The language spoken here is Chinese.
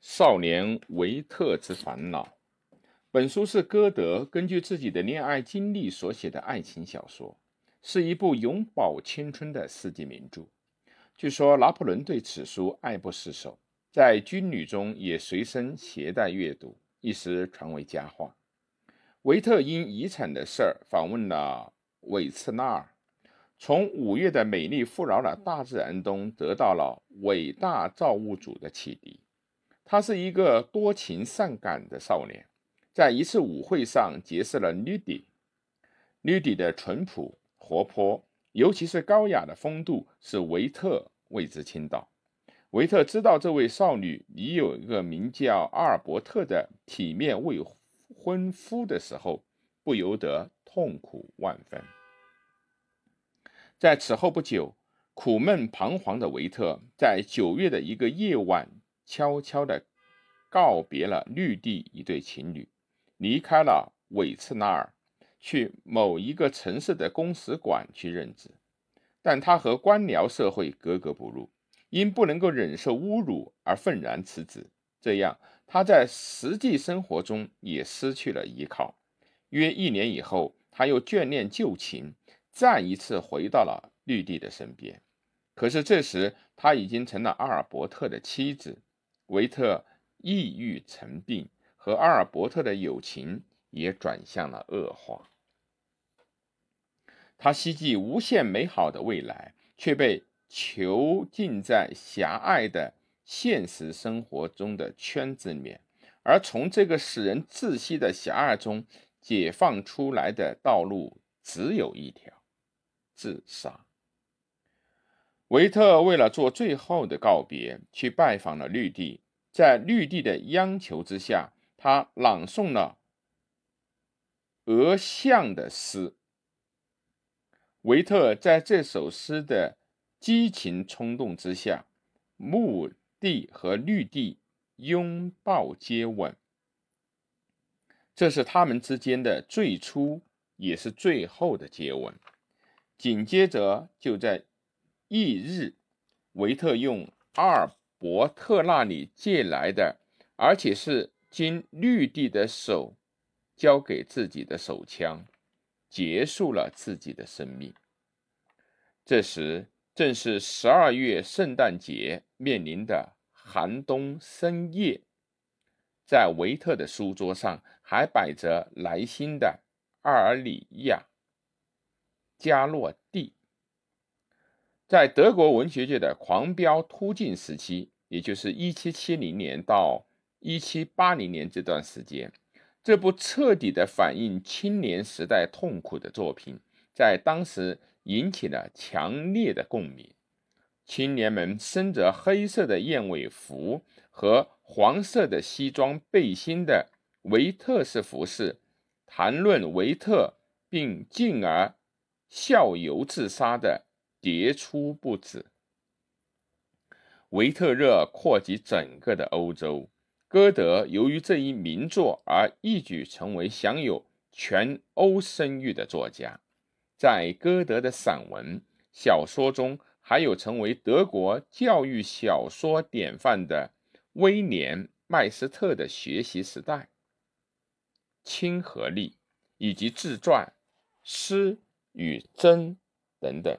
少年维特之烦恼。本书是歌德根据自己的恋爱经历所写的爱情小说，是一部永葆青春的世纪名著。据说拿破仑对此书爱不释手，在军旅中也随身携带阅读，一时传为佳话。维特因遗产的事儿访问了韦茨纳尔，从五月的美丽富饶的大自然中得到了伟大造物主的启迪。他是一个多情善感的少年，在一次舞会上结识了绿迪。绿迪的淳朴、活泼，尤其是高雅的风度，使维特为之倾倒。维特知道这位少女已有一个名叫阿尔伯特的体面未婚夫的时候，不由得痛苦万分。在此后不久，苦闷彷徨的维特在九月的一个夜晚。悄悄地告别了绿地一对情侣，离开了韦茨纳尔，去某一个城市的公使馆去任职。但他和官僚社会格格不入，因不能够忍受侮辱而愤然辞职。这样，他在实际生活中也失去了依靠。约一年以后，他又眷恋旧情，再一次回到了绿地的身边。可是这时，他已经成了阿尔伯特的妻子。维特抑郁成病，和阿尔伯特的友情也转向了恶化。他希冀无限美好的未来，却被囚禁在狭隘的现实生活中的圈子里面。而从这个使人窒息的狭隘中解放出来的道路只有一条：自杀。维特为了做最后的告别，去拜访了绿地。在绿地的央求之下，他朗诵了俄相的诗。维特在这首诗的激情冲动之下，墓地和绿地拥抱接吻，这是他们之间的最初也是最后的接吻。紧接着，就在。翌日，维特用阿尔伯特那里借来的，而且是经绿地的手交给自己的手枪，结束了自己的生命。这时正是十二月圣诞节面临的寒冬深夜，在维特的书桌上还摆着来新的《阿尔里亚加洛》。在德国文学界的狂飙突进时期，也就是一七七零年到一七八零年这段时间，这部彻底的反映青年时代痛苦的作品，在当时引起了强烈的共鸣。青年们身着黑色的燕尾服和黄色的西装背心的维特式服饰，谈论维特，并进而效尤自杀的。迭出不止。维特热扩及整个的欧洲，歌德由于这一名作而一举成为享有全欧声誉的作家。在歌德的散文、小说中，还有成为德国教育小说典范的威廉·麦斯特的学习时代、亲和力以及自传、诗与真等等。